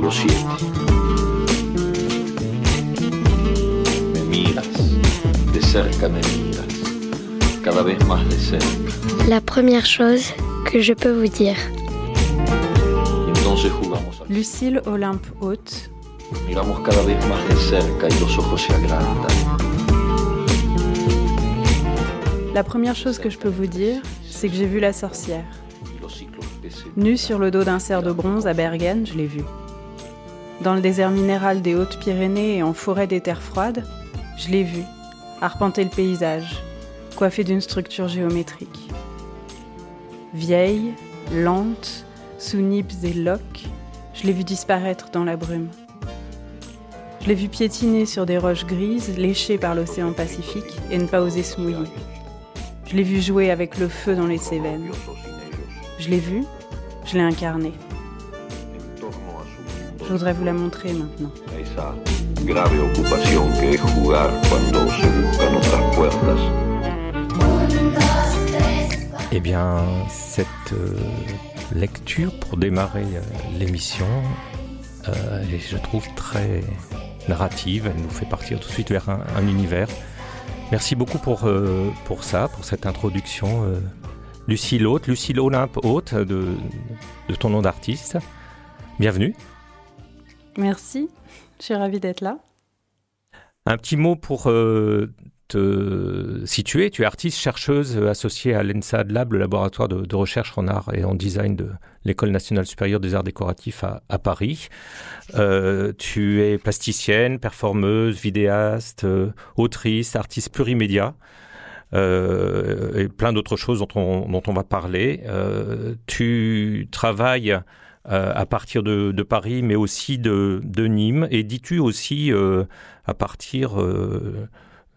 capítulo 7. Me miras, de cerca me miras, cada vez más de cerca. La première chose que je peux vous dire. Lucille Olympe Haute, Miramos cada vez más de cerca y los ojos se agrandan. la première chose que je peux vous dire, c'est que j'ai vu la sorcière. Nue sur le dos d'un cerf de bronze à Bergen, je l'ai vue. Dans le désert minéral des Hautes-Pyrénées et en forêt des terres froides, je l'ai vue, arpenter le paysage, coiffée d'une structure géométrique. Vieille, lente, sous nippes et loques, je l'ai vue disparaître dans la brume. Je l'ai vue piétiner sur des roches grises, léchées par l'océan Pacifique, et ne pas oser se mouiller. Je l'ai vue jouer avec le feu dans les Cévennes. Je l'ai vue, je l'ai incarnée. Je voudrais vous la montrer maintenant. esa grave ocupación que es jugar cuando se buscan otras puertas. Eh bien, cette euh, lecture pour démarrer euh, l'émission euh, est, je trouve, très narrative. Elle nous fait partir tout de suite vers un, un univers. Merci beaucoup pour, euh, pour ça, pour cette introduction. euh, Lucille Haute, Lucille Olympe Haute, de, de ton nom d'artiste. Bienvenue. Merci, je suis ravie d'être là. Un petit mot pour euh, te situer. Tu es artiste chercheuse euh, associée à l'ENSAD Lab, le laboratoire de, recherche en art et en design de l'École nationale supérieure des arts décoratifs à, Paris. Euh, tu es plasticienne, performeuse, vidéaste, autrice, artiste plurimédia. et plein d'autres choses dont on, va parler. Tu travailles euh, à partir de, Paris, mais aussi de, Nîmes. Et dis-tu aussi euh, à partir euh,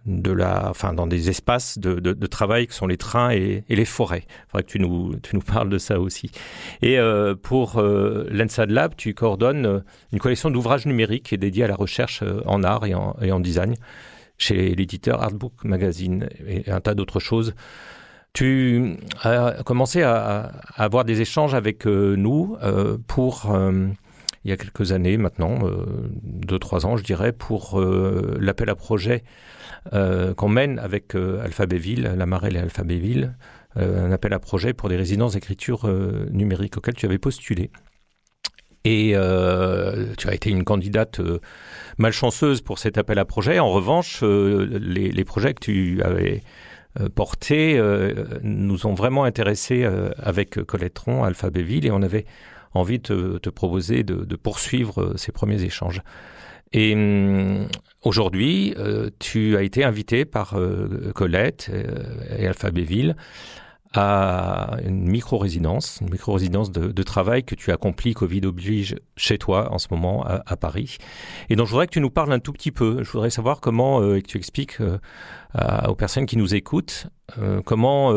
de la, enfin, dans des espaces de, travail que sont les trains et, les forêts. Il faudrait que tu nous, parles de ça aussi. Et pour l'ENSAD Lab, tu coordonnes une collection d'ouvrages numériques qui est dédiée à la recherche en art et en design chez l'éditeur Artbook Magazine et un tas d'autres choses. Tu as commencé à, avoir des échanges avec euh, nous euh, pour, euh, il y a quelques années maintenant, euh, deux, trois ans je dirais, pour l'appel à projet qu'on mène avec euh, Alphabéville, Lamarelle et Alphabéville, euh, un appel à projet pour des résidences d'écriture numérique auxquelles tu avais postulé. Et tu as été une candidate malchanceuse pour cet appel à projet. En revanche, les projets que tu avais euh, portés euh, nous ont vraiment intéressés euh, avec Colette Tron, Alphabéville, et on avait envie de te, proposer de, de poursuivre ces premiers échanges. Et hum, aujourd'hui, euh, tu as été invité par euh, Colette euh, et Alphabéville à une micro-résidence, une micro-résidence de, travail que tu accomplis, Covid oblige, chez toi en ce moment à, Paris. Et donc je voudrais que tu nous parles un tout petit peu. Je voudrais savoir comment, euh, et que tu expliques euh, aux personnes qui nous écoutent, euh, comment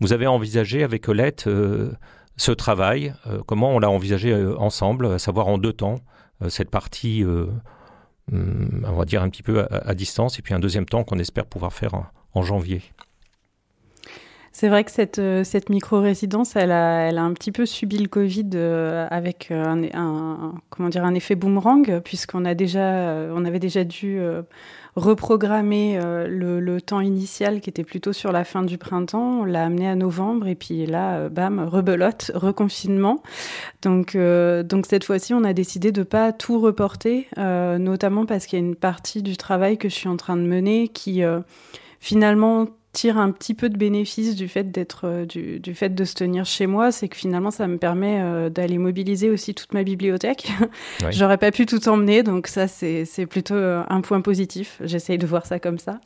vous avez envisagé avec Colette euh, ce travail, comment on l'a envisagé ensemble, à savoir en deux temps, cette partie, hum, on va dire un petit peu à, distance, et puis un deuxième temps qu'on espère pouvoir faire en janvier. C'est vrai que cette, euh, cette micro-résidence, elle a, elle a un petit peu subi le Covid euh, avec euh, un, un- comment dire, un effet boomerang, puisqu'on a déjà, on avait déjà dû reprogrammer le, le temps initial qui était plutôt sur la fin du printemps. On l'a amené à novembre et puis là, bam, rebelote, reconfinement. Donc, euh, donc cette fois-ci, on a décidé de pas tout reporter, euh, notamment parce qu'il y a une partie du travail que je suis en train de mener qui euh, finalement tire un petit peu de bénéfice du fait d'être euh, du, du fait de se tenir chez moi, c'est que finalement ça me permet euh, d'aller mobiliser aussi toute ma bibliothèque. Ouais. J'aurais pas pu tout emmener, donc ça c'est c'est plutôt euh, un point positif. J'essaye de voir ça comme ça.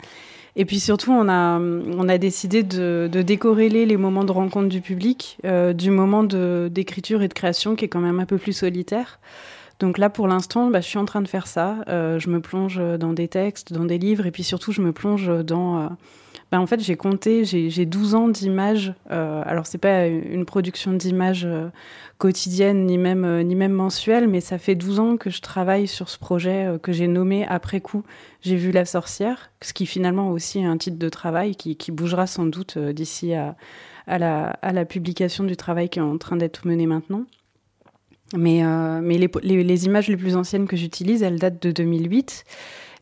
Et puis surtout, on a, on a décidé de, de décorréler les moments de rencontre du public euh, du moment d'écriture et de création qui est quand même un peu plus solitaire. Donc là, pour l'instant, bah, je suis en train de faire ça. Euh, je me plonge dans des textes, dans des livres, et puis surtout, je me plonge dans... euh, bah, en fait, j'ai compté, j'ai j'ai 12 ans d'images. Euh, alors, c'est pas une production d'images euh, quotidienne, ni même, euh, ni même mensuelle, mais ça fait 12 ans que je travaille sur ce projet euh, que j'ai nommé après coup J'ai vu la sorcière, ce qui finalement aussi est un titre de travail qui, qui bougera sans doute euh, d'ici à, à, la, publication du travail qui est en train d'être mené maintenant. Mais, mais les, les, les, images les plus anciennes que j'utilise, elles datent de 2008.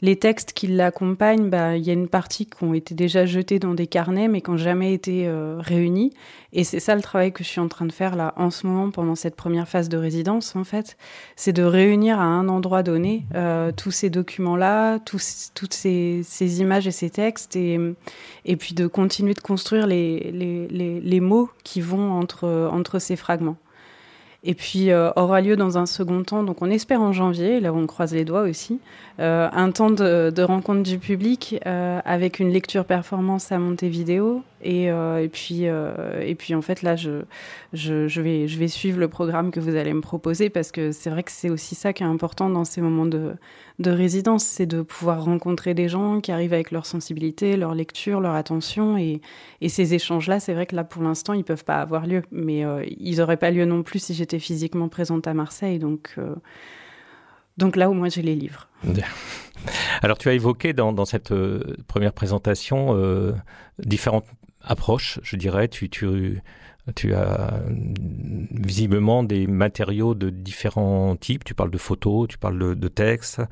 Les textes qui l'accompagnent, bah, il y a une partie qui ont été déjà jetés dans des carnets, mais qui n'ont jamais été euh, réunis. Et c'est ça le travail que je suis en train de faire là en ce moment pendant cette première phase de résidence, en fait. C'est de réunir à un endroit donné euh, tous ces documents-là, tous, toutes ces, ces, images et ces textes, et, et puis de continuer de construire les, les, les, les mots qui vont entre, entre ces fragments. Et puis euh, aura lieu dans un second temps, donc on espère en janvier, là où on croise les doigts aussi, euh, un temps de, rencontre du public euh, avec une lecture performance à monter vidéo. Et, euh, et puis, euh, et puis en fait là, je, vais, suivre le programme que vous allez me proposer parce que c'est vrai que c'est aussi ça qui est important dans ces moments de, de résidence, c'est de pouvoir rencontrer des gens qui arrivent avec leur sensibilité, leur lecture, leur attention. Et, ces échanges-là, c'est vrai que là, pour l'instant, ils peuvent pas avoir lieu. Mais euh, ils n'auraient pas lieu non plus si j'étais physiquement présente à Marseille. Donc, donc là, au moins, j'ai les livres. Alors, tu as évoqué dans, cette première présentation différentes approches, je dirais. Tu, tu, tu as visiblement des matériaux de différents types. Tu parles de photos, tu parles de, de textes,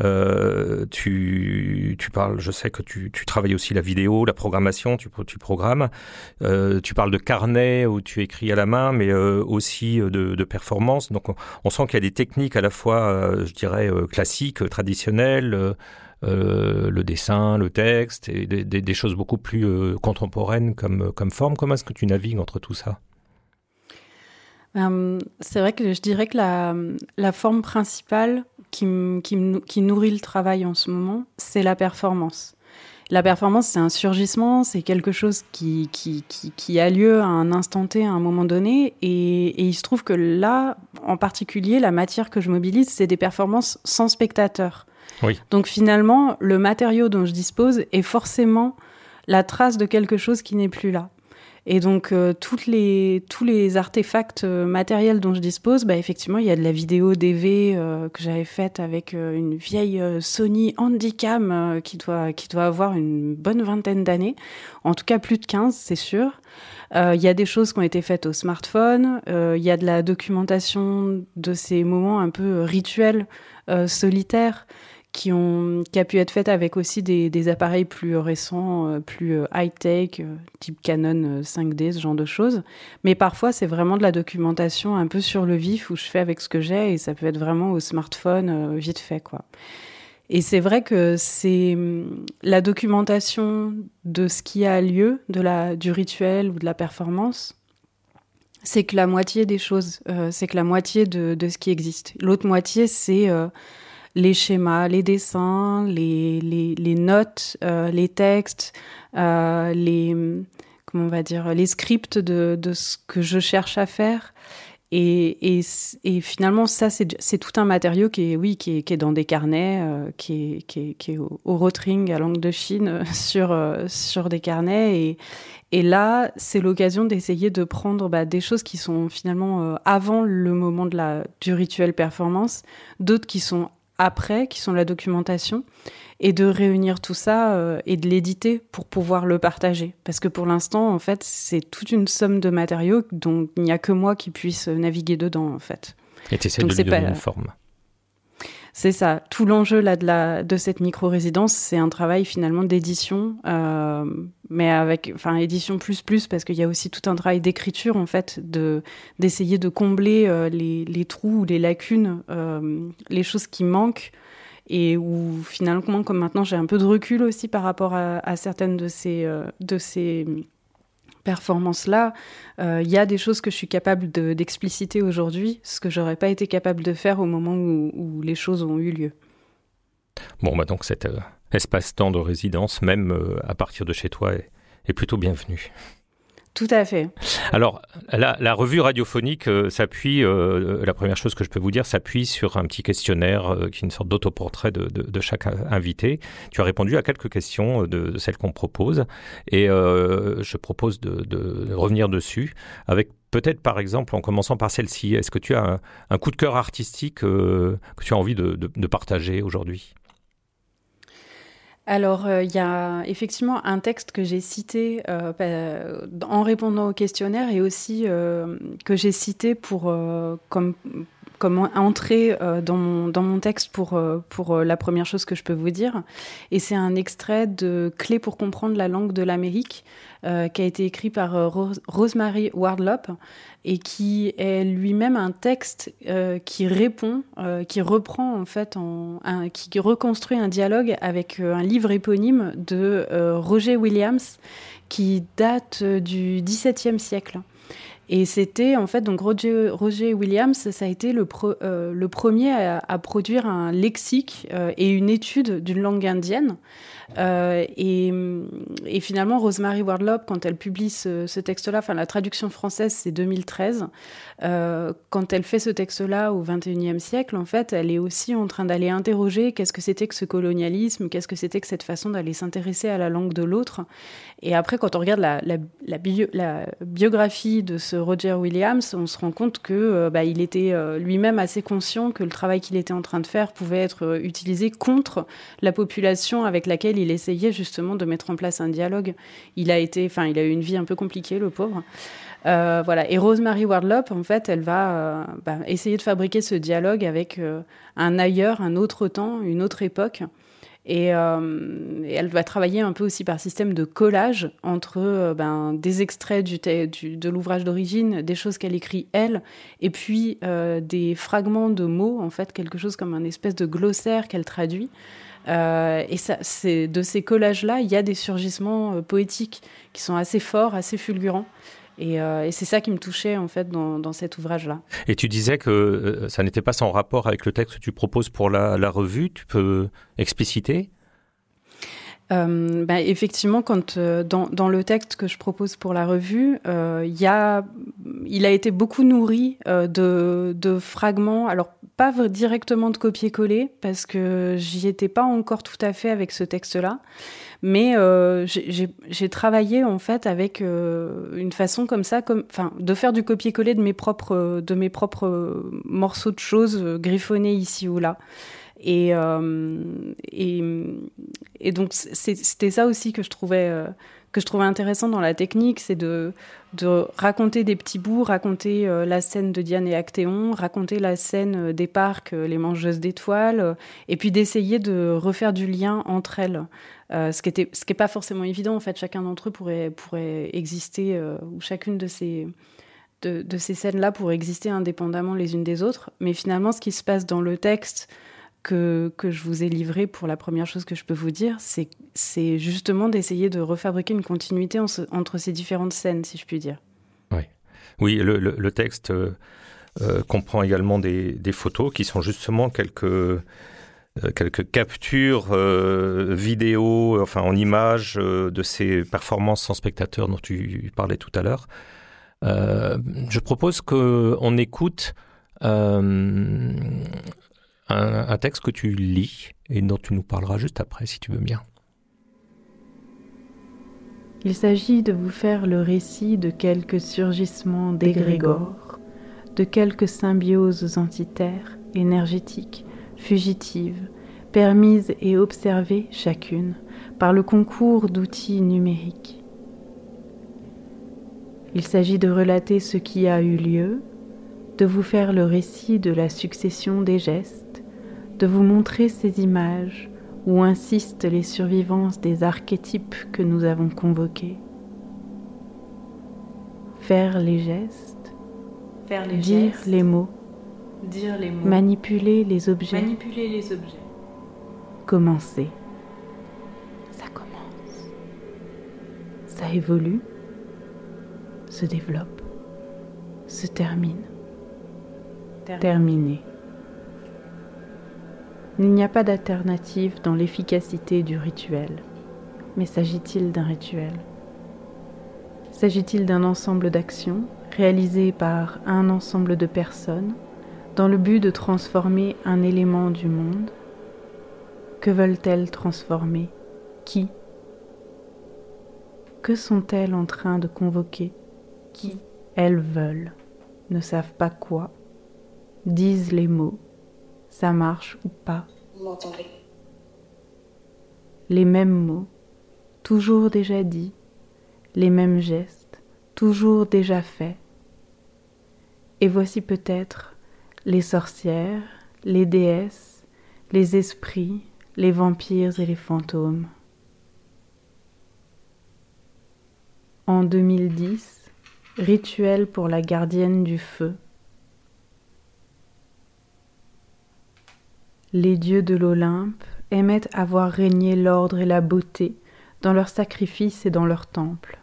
euh, tu, tu parles, je sais que tu, tu travailles aussi la vidéo, la programmation, tu, tu programmes. Euh, tu parles de carnet où tu écris à la main, mais euh, aussi de, de performance. Donc on, on sent qu'il y a des techniques à la fois, euh, je dirais, euh, classiques, traditionnelles. Euh, euh, le dessin, le texte, et des, choses beaucoup plus euh, contemporaines comme, comme forme. Comment est-ce que tu navigues entre tout ça? Euh, C'est vrai que je dirais que la, la forme principale qui, qui, nourrit le travail en ce moment, c'est la performance. La performance, c'est un surgissement, c'est quelque chose qui, qui, qui, qui, a lieu à un instant T, à un moment donné. Et, et il se trouve que là, en particulier, la matière que je mobilise, c'est des performances sans spectateur. Donc finalement, le matériau dont je dispose est forcément la trace de quelque chose qui n'est plus là. Et donc euh, les, tous les artefacts euh, matériels dont je dispose, bah, effectivement, il y a de la vidéo DV euh, que j'avais faite avec euh, une vieille Sony Handycam qui, doit, qui doit avoir une bonne vingtaine d'années, en tout cas plus de 15, c'est sûr. Il y a des choses qui ont été faites au smartphone, il y a de la documentation de ces moments un peu rituels, solitaires qui, ont, qui a pu être faite avec aussi des, des appareils plus récents, euh, plus euh, high-tech, euh, type Canon 5D, ce genre de choses. Mais parfois, c'est vraiment de la documentation un peu sur le vif où je fais avec ce que j'ai et ça peut être vraiment au smartphone vite fait, quoi. Et c'est vrai que c'est hum, la documentation de ce qui a lieu, de la, du rituel ou de la performance, c'est que la moitié des choses, euh, c'est que la moitié de, de ce qui existe. L'autre moitié, c'est euh, les schémas, les dessins, les, les, notes, euh, les textes, euh, les comment on va dire les scripts de, de ce que je cherche à faire. Et, et, et finalement, ça, c'est tout un matériau qui est, oui, qui est, qui est dans des carnets, euh, qui, est, qui, est, qui est au, au Rotring à langue de Chine sur, sur des carnets. Et, et là, c'est l'occasion d'essayer de prendre bah, des choses qui sont finalement avant le moment de la, du rituel performance, d'autres qui sont après, qui sont la documentation, et de réunir tout ça euh, et de l'éditer pour pouvoir le partager. Parce que pour l'instant, en fait, c'est toute une somme de matériaux dont il n'y a que moi qui puisse naviguer dedans, en fait. Et tu essaies de lui donner pas... une forme. C'est ça. Tout l'enjeu là de, la, de cette micro-résidence, c'est un travail finalement d'édition, euh, mais avec, enfin, édition plus plus, parce qu'il y a aussi tout un travail d'écriture en fait, de d'essayer de combler euh, les, les trous ou les lacunes, euh, les choses qui manquent et où finalement, comme maintenant, j'ai un peu de recul aussi par rapport à, à certaines de ces de ces performance-là, il euh, y a des choses que je suis capable d'expliciter de, aujourd'hui, ce que j'aurais pas été capable de faire au moment où, les choses ont eu lieu. Bon, bah donc cet euh, espace-temps de résidence, même euh, à partir de chez toi, est plutôt bienvenu. Tout à fait. Alors, la, revue radiophonique euh, s'appuie, euh, la première chose que je peux vous dire, s'appuie sur un petit questionnaire euh, qui est une sorte d'autoportrait de, de, chaque invité. Tu as répondu à quelques questions de, celles qu'on propose et euh, je propose de, revenir dessus avec peut-être par exemple en commençant par celle-ci. Est-ce que tu as un, coup de cœur artistique euh, que tu as envie de partager aujourd'hui? Alors, euh, il y a effectivement un texte que j'ai cité euh, en répondant au questionnaire et aussi euh, que j'ai cité pour comme comme entrée dans mon dans mon texte pour pour la première chose que je peux vous dire. Et c'est un extrait de Clé pour comprendre la langue de l'Amérique qui a été écrit par Rosemary Wardlop et qui est lui-même un texte euh, qui répond, euh, qui reprend en fait, qui reconstruit un dialogue avec euh, un livre éponyme de Roger Williams qui date du XVIIe siècle. Et c'était en fait donc Roger, Williams, ça a été le, le premier à, à, produire un lexique et une étude d'une langue indienne. Euh, et, et, finalement, Rosemary Wardlop, quand elle publie ce, ce texte-là, enfin la traduction française, c'est 2013. Euh, quand elle fait ce texte-là au 21e siècle, en fait, elle est aussi en train d'aller interroger qu'est-ce que c'était que ce colonialisme, qu'est-ce que c'était que cette façon d'aller s'intéresser à la langue de l'autre. Et après, quand on regarde la, la, la, bio, la, biographie de ce Roger Williams, on se rend compte que euh, bah, il était euh, lui-même assez conscient que le travail qu'il était en train de faire pouvait être euh, utilisé contre la population avec laquelle il essayait justement de mettre en place un dialogue. Il a été, enfin, il a eu une vie un peu compliquée, le pauvre. Euh, voilà. Et Rosemary Wardlop, en fait, elle va euh, bah, essayer de fabriquer ce dialogue avec euh, un ailleurs, un autre temps, une autre époque. Et, elle va travailler un peu aussi par système de collage entre ben, des extraits du de l'ouvrage d'origine, des choses qu'elle écrit elle, et puis des fragments de mots, en fait, quelque chose comme un espèce de glossaire qu'elle traduit. Euh, et ça, de ces collages-là, il y a des surgissements poétiques qui sont assez forts, assez fulgurants. Euh, et, c'est ça qui me touchait en fait dans, cet ouvrage-là. Et tu disais que euh, ça n'était pas sans rapport avec le texte que tu proposes pour la, revue. Tu peux expliciter? Euh, ben, effectivement, quand dans, le texte que je propose pour la revue, il y a, il a été beaucoup nourri de, de, fragments. Alors pas directement de copier-coller parce que j'y étais pas encore tout à fait avec ce texte-là, mais euh, j'ai travaillé en fait avec euh, une façon comme ça, comme, enfin, de faire du copier-coller de mes propres, de mes propres morceaux de choses euh, griffonnés ici ou là. Et, euh, et, donc c'était ça aussi que je trouvais euh, que je trouvais intéressant dans la technique, c'est de, raconter des petits bouts, raconter euh, la scène de Diane et Actéon, raconter la scène des parcs, les mangeuses d'étoiles, et puis d'essayer de refaire du lien entre elles. Ce qui était, ce qui est pas forcément évident en fait. Chacun d'entre eux pourrait pourrait exister ou chacune de ces de ces scènes-là pourrait exister indépendamment les unes des autres. Mais finalement, ce qui se passe dans le texte que, je vous ai livré pour la première chose que je peux vous dire, c'est justement d'essayer de refabriquer une continuité en, entre ces différentes scènes, si je puis dire. Oui, oui le, texte euh, euh comprend également des, photos qui sont justement quelques euh, captures vidéo, enfin en images de ces performances sans spectateurs dont tu parlais tout à l'heure. Je propose qu'on écoute un, texte que tu lis et dont tu nous parleras juste après, si tu veux bien. Il s'agit de vous faire le récit de quelques surgissements d'égrégores, de quelques symbioses entitaires, énergétiques, fugitives, permises et observées chacune par le concours d'outils numériques. Il s'agit de relater ce qui a eu lieu, de vous faire le récit de la succession des gestes, de vous montrer ces images où insistent les survivances des archétypes que nous avons convoqués. Faire les gestes, faire les dire gestes, les mots, dire les mots, manipuler les objets, manipuler les objets, commencer. Ça commence. Ça évolue, se développe, se termine, terminer. Il n'y a pas d'alternative dans l'efficacité du rituel. Mais s'agit-il d'un rituel? S'agit-il d'un ensemble d'actions réalisées par un ensemble de personnes dans le but de transformer un élément du monde? Que veulent-elles transformer? Qui? Que sont-elles en train de convoquer? Qui Elles veulent, ne savent pas quoi, disent les mots, ça marche ou pas. Vous m'entendez les mêmes mots, toujours déjà dits, les mêmes gestes, toujours déjà faits. Et voici peut-être les sorcières, les déesses, les esprits, les vampires et les fantômes. En 2010, rituel pour la gardienne du feu. Les dieux de l'Olympe aimaient avoir régné l'ordre et la beauté dans leurs sacrifices et dans leurs temples.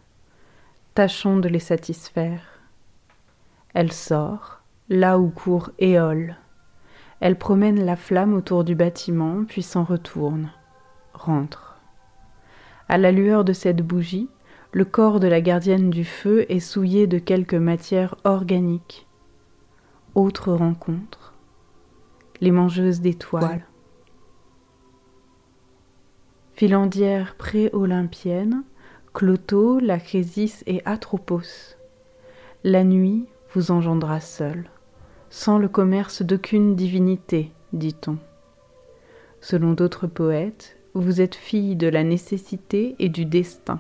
Tâchons de les satisfaire. Elle sort, là où court Éole. Elle promène la flamme autour du bâtiment, puis s'en retourne, rentre. À la lueur de cette bougie, le corps de la gardienne du feu est souillé de quelque matière organique. Autre rencontre. Les mangeuses d'étoiles. Filandière pré-olympienne, Cloto, Lachésis et Atropos. La nuit vous engendra seul, sans le commerce d'aucune divinité, dit-on. Selon d'autres poètes, vous êtes fille de la nécessité et du destin.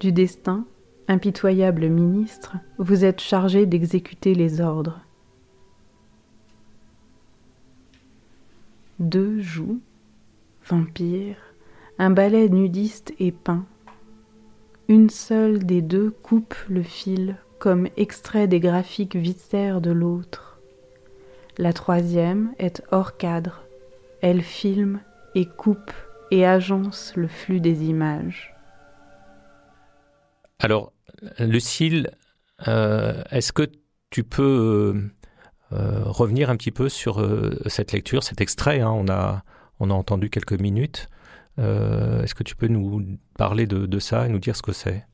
Du destin, impitoyable ministre, vous êtes chargé d'exécuter les ordres. Deux joues, vampires, un balai nudiste et peint. Une seule des deux coupe le fil comme extrait des graphiques viscères de l'autre. La troisième est hors cadre. Elle filme et coupe et agence le flux des images. Alors, Lucille, euh, est-ce que tu peux euh, euh, revenir un petit peu sur cette lecture, cet extrait hein, on, a, on a entendu quelques minutes. est-ce que tu peux nous parler de, de ça et nous dire ce que c'est?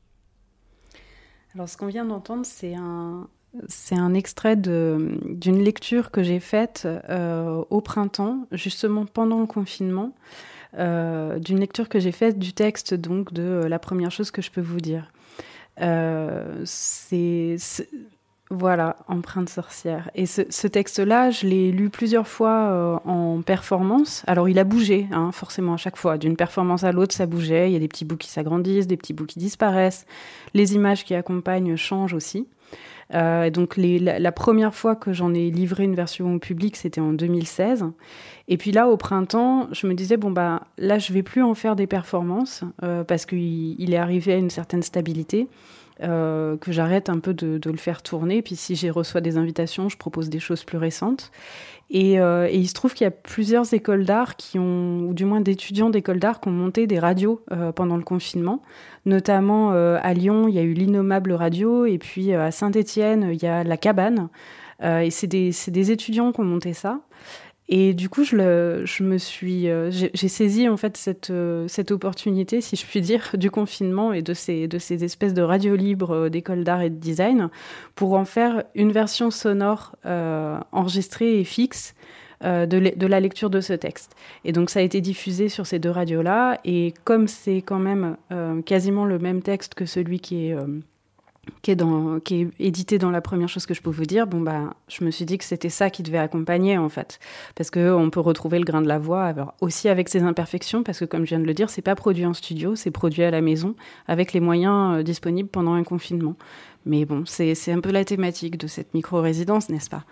Alors, ce qu'on vient d'entendre, c'est un, c'est un extrait d'une lecture que j'ai faite au printemps, justement pendant le confinement, d'une lecture que j'ai faite du texte donc de la première chose que je peux vous dire. Euh, c'est voilà, empreinte sorcière. Et ce, texte-là, je l'ai lu plusieurs fois euh, en performance. Alors, il a bougé, hein, forcément, à chaque fois. D'une performance à l'autre, ça bougeait. Il y a des petits bouts qui s'agrandissent, des petits bouts qui disparaissent. Les images qui accompagnent changent aussi. Euh, donc la, première fois que j'en ai livré une version au public, c'était en 2016. Et puis là, au printemps, je me disais bon bah là, je vais plus en faire des performances euh, parce qu'il est arrivé à une certaine stabilité. Euh, que j'arrête un peu de, le faire tourner. Puis si j'y reçois des invitations, je propose des choses plus récentes. Et, et il se trouve qu'il y a plusieurs écoles d'art qui ont, ou du moins d'étudiants d'écoles d'art qui ont monté des radios pendant le confinement. Notamment euh, à Lyon, il y a eu l'Innommable Radio, et puis euh, à Saint-Étienne, il y a la Cabane. Euh, et c'est des, étudiants qui ont monté ça. Et du coup, je, me suis, j'ai saisi en fait cette, cette opportunité, si je puis dire, du confinement et de ces, espèces de radios libres d'école d'art et de design pour en faire une version sonore enregistrée et fixe euh, de, la lecture de ce texte. Et donc ça a été diffusé sur ces deux radios-là, et comme c'est quand même euh, quasiment le même texte que celui qui est... Euh, qui est, dans, édité dans la première chose que je peux vous dire, bon bah, je me suis dit que c'était ça qui devait accompagner en fait, parce que on peut retrouver le grain de la voix, alors aussi avec ses imperfections, parce que comme je viens de le dire, c'est pas produit en studio, c'est produit à la maison avec les moyens disponibles pendant un confinement. Mais bon, c'est un peu la thématique de cette micro-résidence, n'est-ce pas?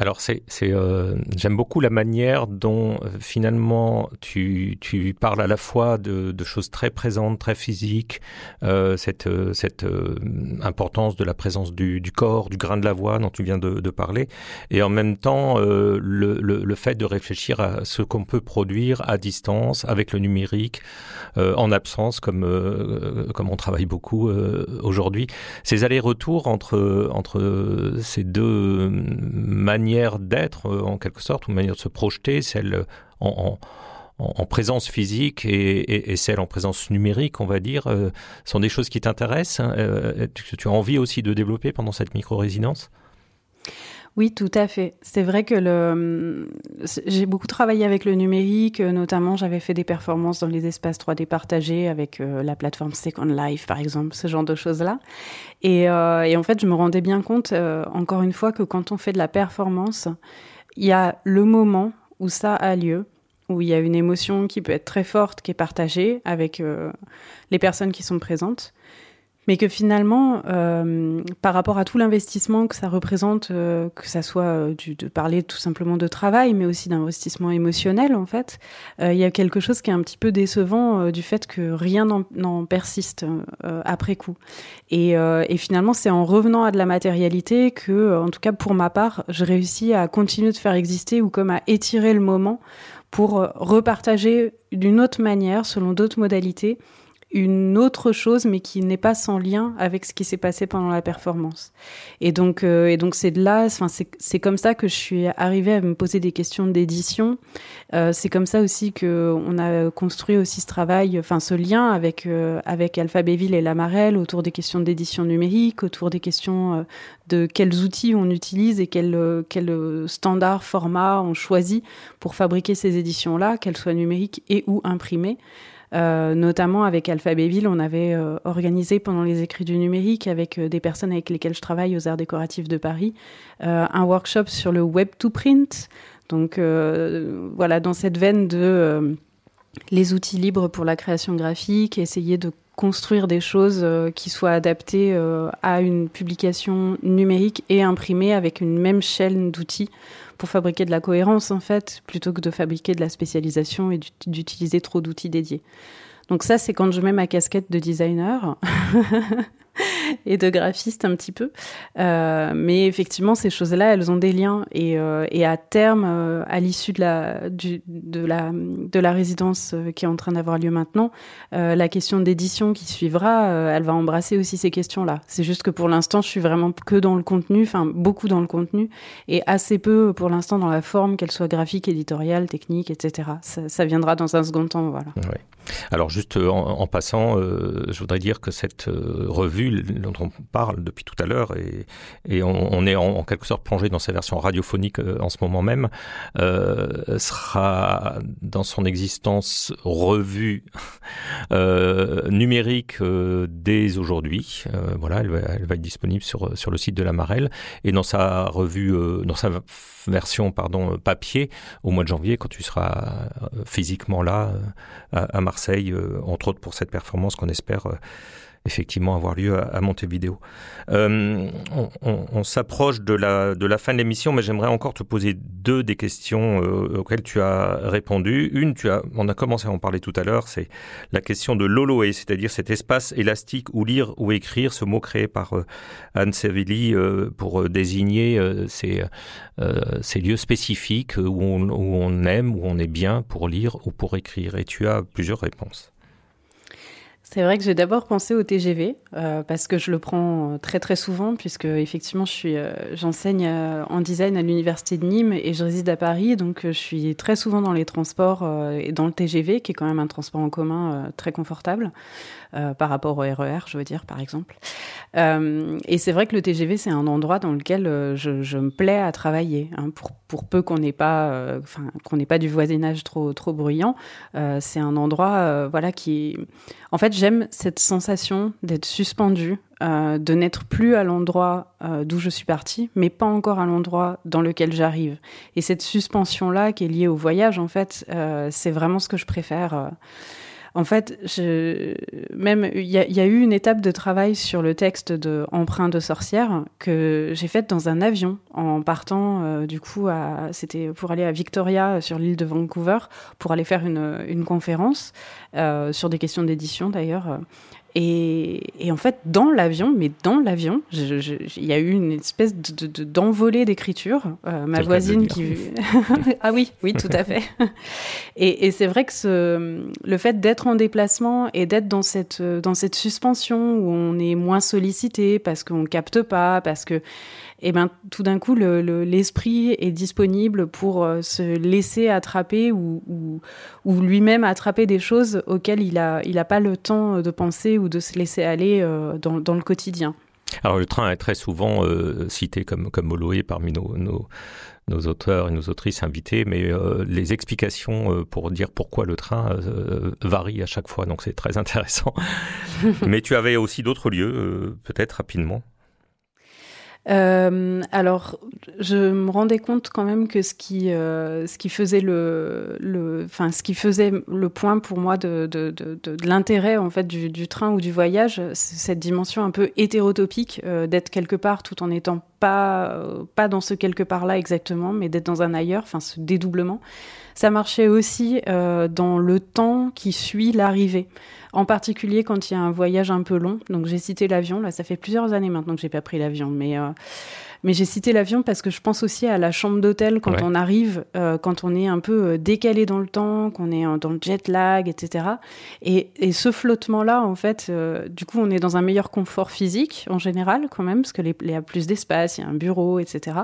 Alors c'est, euh, j'aime beaucoup la manière dont euh, finalement tu, tu parles à la fois de, de choses très présentes, très physiques, euh, cette, euh, cette euh, importance de la présence du, du, corps, du grain de la voix dont tu viens de, de parler, et en même temps le, le, le, fait de réfléchir à ce qu'on peut produire à distance avec le numérique, en absence comme comme on travaille beaucoup aujourd'hui. Ces allers-retours entre entre ces deux manières d'être, euh, en quelque sorte, ou manière de se projeter, celle euh, en, en, présence physique et, celle en présence numérique, on va dire, euh, sont des choses qui t'intéressent. Hein, tu, as envie aussi de développer pendant cette micro-résidence? Oui, tout à fait. C'est vrai que j'ai beaucoup travaillé avec le numérique, notamment j'avais fait des performances dans les espaces 3D partagés avec la plateforme Second Life, par exemple, ce genre de choses-là. Et, euh, en fait, je me rendais bien compte, euh, encore une fois, que quand on fait de la performance, il y a le moment où ça a lieu, où il y a une émotion qui peut être très forte, qui est partagée avec les personnes qui sont présentes mais que finalement, euh, par rapport à tout l'investissement que ça représente, euh, que ça soit euh, de parler tout simplement de travail, mais aussi d'investissement émotionnel, en fait, il y a quelque chose qui est un petit peu décevant du fait que rien n'en persiste après coup. Et, et finalement, c'est en revenant à de la matérialité que, en tout cas pour ma part, je réussis à continuer de faire exister ou comme à étirer le moment pour repartager d'une autre manière, selon d'autres modalités, une autre chose, mais qui n'est pas sans lien avec ce qui s'est passé pendant la performance. Et donc, euh, et donc c'est de là, enfin c'est comme ça que je suis arrivée à me poser des questions d'édition. Euh, c'est comme ça aussi que on a construit aussi ce travail, enfin ce lien avec euh, avec et Lamarelle autour des questions d'édition numérique, autour des questions de quels outils on utilise et quel quel standard format on choisit pour fabriquer ces éditions là, qu'elles soient numériques et ou imprimées. Euh, notamment avec Alphabéville, on avait euh, organisé pendant les écrits du numérique avec euh, des personnes avec lesquelles je travaille aux Arts décoratifs de Paris un workshop sur le web to print. Donc voilà, dans cette veine de les outils libres pour la création graphique, essayer de construire des choses qui soient adaptées à une publication numérique et imprimée avec une même chaîne d'outils pour fabriquer de la cohérence en fait, plutôt que de fabriquer de la spécialisation et d'utiliser trop d'outils dédiés. Donc ça, c'est quand je mets ma casquette de designer. et de graphiste un petit peu. Euh, mais effectivement, ces choses-là, elles ont des liens. Et, euh, à terme, euh, à l'issue de la, de, la, de la résidence qui est en train d'avoir lieu maintenant, la question d'édition qui suivra, elle va embrasser aussi ces questions-là. C'est juste que pour l'instant, je suis vraiment que dans le contenu, enfin beaucoup dans le contenu, et assez peu pour l'instant dans la forme, qu'elle soit graphique, éditoriale, technique, etc. Ça, viendra dans un second temps, voilà. Alors juste en passant, je voudrais dire que cette revue dont on parle depuis tout à l'heure, et, on, est en, quelque sorte plongé dans sa version radiophonique euh, en ce moment même, euh, sera dans son existence revue euh, numérique dès aujourd'hui. Voilà, elle va, être disponible sur, sur le site de la Marelle, et dans sa revue, dans sa version pardon papier au mois de janvier quand tu seras physiquement là à Marseille, entre autres pour cette performance qu'on espère effectivement avoir lieu à, Montevideo. Euh, on, s'approche de la, de la fin de l'émission, mais j'aimerais encore te poser deux des questions euh, auxquelles tu as répondu. Une, tu as, on a commencé à en parler tout à l'heure, c'est la question de l'holoé, c'est-à-dire cet espace élastique où lire ou écrire, ce mot créé par euh, Anne Sevilly euh, pour désigner ces, ces lieux spécifiques où on, où on aime, où on est bien pour lire ou pour écrire. Et tu as plusieurs réponses. C'est vrai que j'ai d'abord pensé au TGV euh, parce que je le prends très très souvent puisque effectivement je suis euh, j'enseigne euh, en design à l'université de Nîmes et je réside à Paris. Donc je suis très souvent dans les transports euh, et dans le TGV qui est quand même un transport en commun euh, très confortable euh, par rapport au RER je veux dire par exemple. Euh, et c'est vrai que le TGV c'est un endroit dans lequel euh, je, me plais à travailler hein, pour peu qu'on n'ait pas pas du voisinage trop trop bruyant. C'est un endroit voilà qui en fait j'aime cette sensation d'être suspendu de n'être plus à l'endroit d'où je suis partie mais pas encore à l'endroit dans lequel j'arrive. Et cette suspension là qui est liée au voyage en fait c'est vraiment ce que je préfère En fait, je, même il y, a eu une étape de travail sur le texte de Emprunt de sorcière que j'ai faite dans un avion en partant euh, du coup c'était pour aller à Victoria sur l'île de Vancouver pour aller faire une, une conférence euh, sur des questions d'édition d'ailleurs. Et, et en fait, dans l'avion, mais dans l'avion, il y a eu une espèce d'envolée de, de, d'écriture. Euh, ma voisine qui. ah oui, oui, tout à fait. et, et c'est vrai que ce, le fait d'être en déplacement et d'être dans cette, dans cette suspension où on est moins sollicité parce qu'on capte pas, parce que et ben tout d'un coup l'esprit le, le, est disponible pour euh, se laisser attraper ou, ou, ou lui-même attraper des choses auxquelles il a il a pas le temps de penser ou de se laisser aller euh, dans, dans le quotidien. Alors le train est très souvent euh, cité comme comme Moloé parmi nos, nos nos auteurs et nos autrices invités, mais euh, les explications euh, pour dire pourquoi le train varient à chaque fois, donc c'est très intéressant. mais tu avais aussi d'autres lieux, peut-être rapidement? Euh, alors, je me rendais compte quand même que ce qui, euh, ce qui faisait le, le, enfin, ce qui faisait le point pour moi de, de, de, l'intérêt en fait du, du, train ou du voyage, c'est cette dimension un peu hétérotopique euh, d'être quelque part tout en n'étant pas, pas dans ce quelque part là exactement, mais d'être dans un ailleurs, enfin, ce dédoublement. Ça marchait aussi dans le temps qui suit l'arrivée en particulier quand il y a un voyage un peu long. Donc j'ai cité l'avion, là ça fait plusieurs années maintenant que j'ai pas pris l'avion, mais euh, mais j'ai cité l'avion parce que je pense aussi à la chambre d'hôtel quand Ouais. on arrive, euh, quand on est un peu euh, décalé dans le temps, qu'on est dans le jet lag, etc. Et, et ce flottement-là, en fait, euh, du coup, on est dans un meilleur confort physique en général quand même, parce que les- il y a plus d'espace, il y a un bureau, etc.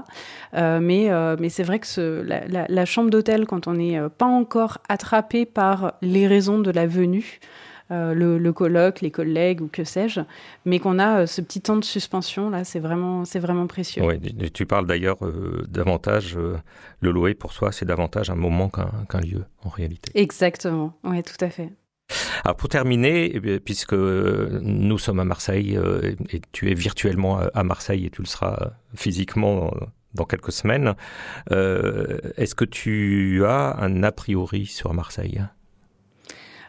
Euh, mais mais c'est vrai que ce, la, la- la chambre d'hôtel, quand on n'est pas encore attrapé par les raisons de la venue, le, le colloque, les collègues ou que sais-je, mais qu'on a euh, ce petit temps de suspension là, c'est vraiment, c'est vraiment précieux. Ouais, tu- parles d'ailleurs euh, davantage, euh, le louer pour soi, c'est davantage un moment qu'un lieu en réalité. Exactement, oui, tout à fait. Alors pour terminer, eh puisque nous sommes à Marseille euh, et tu es virtuellement à- Marseille et tu le seras physiquement dans quelques semaines, euh, est-ce que tu as un a priori sur Marseille?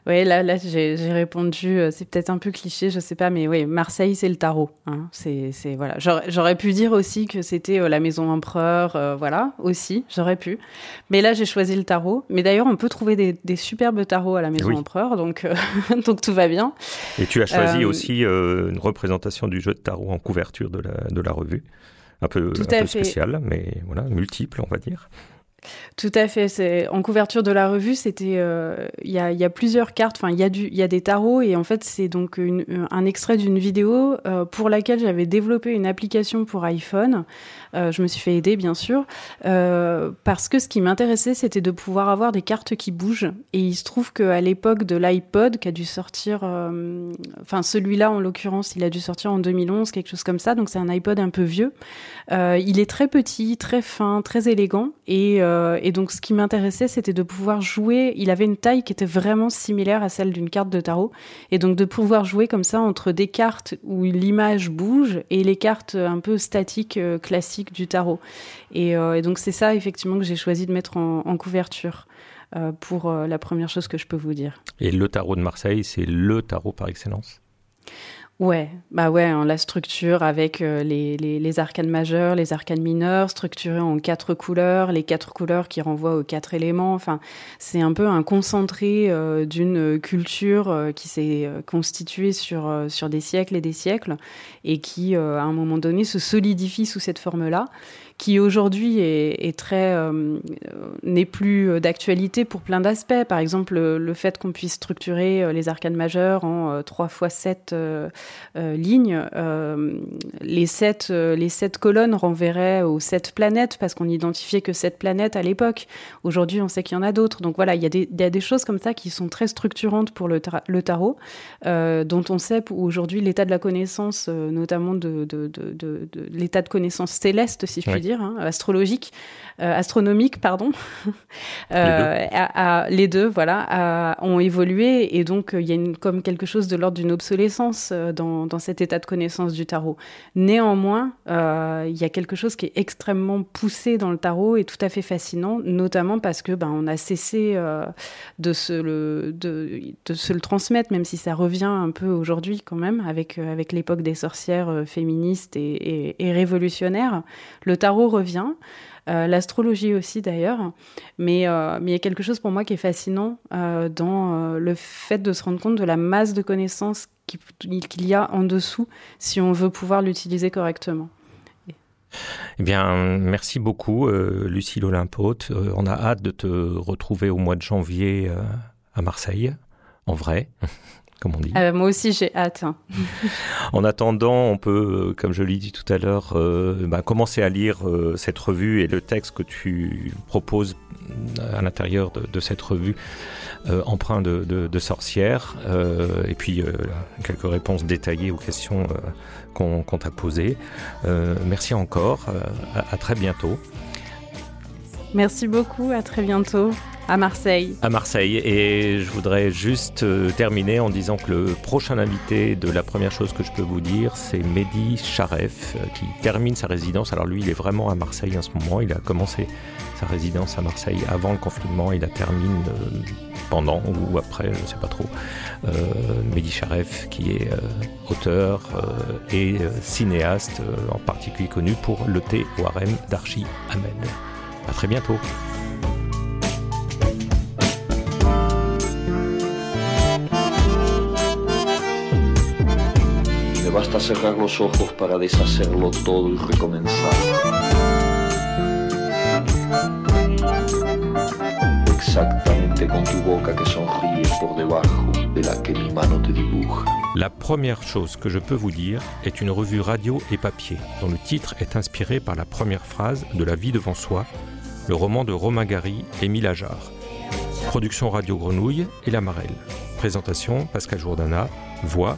Oui, là, là j'ai répondu, euh, c'est peut-être un peu cliché, je sais pas, mais oui, Marseille, c'est le tarot. Hein. C'est, voilà. J'aurais pu dire aussi que c'était euh, la maison empereur, euh, voilà, aussi, j'aurais pu. Mais là, j'ai choisi le tarot. Mais d'ailleurs, on peut trouver des, des superbes tarots à la maison Oui. empereur, donc euh, donc tout va bien. Et tu as choisi aussi une représentation du jeu de tarot en couverture de la, de la revue. Un peu, un peu spécial, mais voilà, multiple, on va dire. Tout à fait. C'est en couverture de la revue, c'était euh, il y, a, plusieurs cartes. Enfin, il y a des tarots et en fait c'est donc un extrait d'une vidéo euh, pour laquelle j'avais développé une application pour iPhone. Euh, je me suis fait aider bien sûr parce que ce qui m'intéressait c'était de pouvoir avoir des cartes qui bougent et il se trouve qu'à l'époque de l'iPod qui a dû sortir, enfin celui-là en l'occurrence il a dû sortir en 2011 quelque chose comme ça. Donc c'est un iPod un peu vieux. Il est très petit, très fin, très élégant. Et, euh, et donc, ce qui m'intéressait, c'était de pouvoir jouer. Il avait une taille qui était vraiment similaire à celle d'une carte de tarot. Et donc, de pouvoir jouer comme ça entre des cartes où l'image bouge et les cartes un peu statiques, euh, classiques du tarot. Et, euh, et donc, c'est ça, effectivement, que j'ai choisi de mettre en, couverture. pour la première chose que je peux vous dire. Et le tarot de Marseille, c'est le tarot par excellence? Ouais, bah ouais, hein, la structure avec euh, les, les, arcanes majeures, les arcanes mineures, structurées en quatre couleurs, les quatre couleurs qui renvoient aux quatre éléments. Enfin, c'est un peu un concentré euh, d'une culture euh, qui s'est constituée sur, sur des siècles et des siècles et qui, à un moment donné, se solidifie sous cette forme-là qui aujourd'hui est, est très euh, n'est plus euh, d'actualité pour plein d'aspects. Par exemple, le, le fait qu'on puisse structurer euh, les arcanes majeures en euh, 3 fois 7 euh, euh, lignes, euh, les sept euh, les sept colonnes renverraient aux sept planètes parce qu'on identifiait que sept planètes à l'époque. Aujourd'hui, on sait qu'il y en a d'autres. Donc voilà, il y, a des, il y a des choses comme ça qui sont très structurantes pour le, tar- le tarot, euh, dont on sait aujourd'hui l'état de la connaissance, euh, notamment de, de, de, l'état de connaissance céleste, si je puis dire, hein, astrologique, euh, astronomique, pardon. Euh, à- à- les deux, voilà, à- ont évolué et donc euh, il y a une, comme quelque chose de l'ordre d'une obsolescence euh, dans, dans cet état de connaissance du tarot. Néanmoins, euh, il y a quelque chose qui est extrêmement poussé dans le tarot et tout à fait fascinant, notamment parce que ben, on a cessé euh, de, se le, de, de se le transmettre, même si ça revient un peu aujourd'hui quand même, avec, euh, avec l'époque des sorcières euh, féministes et, et- et révolutionnaires. Le tarot revient. euh, L'astrologie aussi d'ailleurs, mais euh, mais il y a quelque chose pour moi qui est fascinant euh, dans le fait de se rendre compte de la masse de connaissances qui- qu'il y a en dessous si on veut pouvoir l'utiliser correctement. Eh bien, merci beaucoup, Lucille Olympote. On a hâte de te retrouver au mois de janvier à Marseille, en vrai, comme on dit. Euh, moi aussi j'ai hâte. hein. En attendant, on peut, euh, comme je l'ai dit tout à l'heure, euh, bah, commencer à lire euh, cette revue et le texte que tu proposes à l'intérieur de, de cette revue, empreint de, de, de sorcière, et puis quelques réponses détaillées aux questions qu'on t'a posées. Merci encore, à- à très bientôt. Merci beaucoup, à très bientôt à Marseille. À Marseille. Et je voudrais juste euh, terminer en disant que le prochain invité de la première chose que je peux vous dire, c'est Mehdi Charef, euh, qui termine sa résidence. Alors lui, il est vraiment à Marseille en ce moment. Il a commencé sa résidence à Marseille avant le confinement. Il la termine euh, pendant ou après, je ne sais pas trop. Mehdi Charef, qui est auteur et cinéaste, en particulier connu pour Le thé au harem d'Archie Amen. À très bientôt. Basta los ojos. Exactamente la première chose que je peux vous dire est une revue radio et papier, dont le titre est inspiré par la première phrase de La vie devant soi, le roman de Romain Gary et Émile Ajar. Production Radio Grenouille et La Marelle. Présentation Pascal Jourdana, voix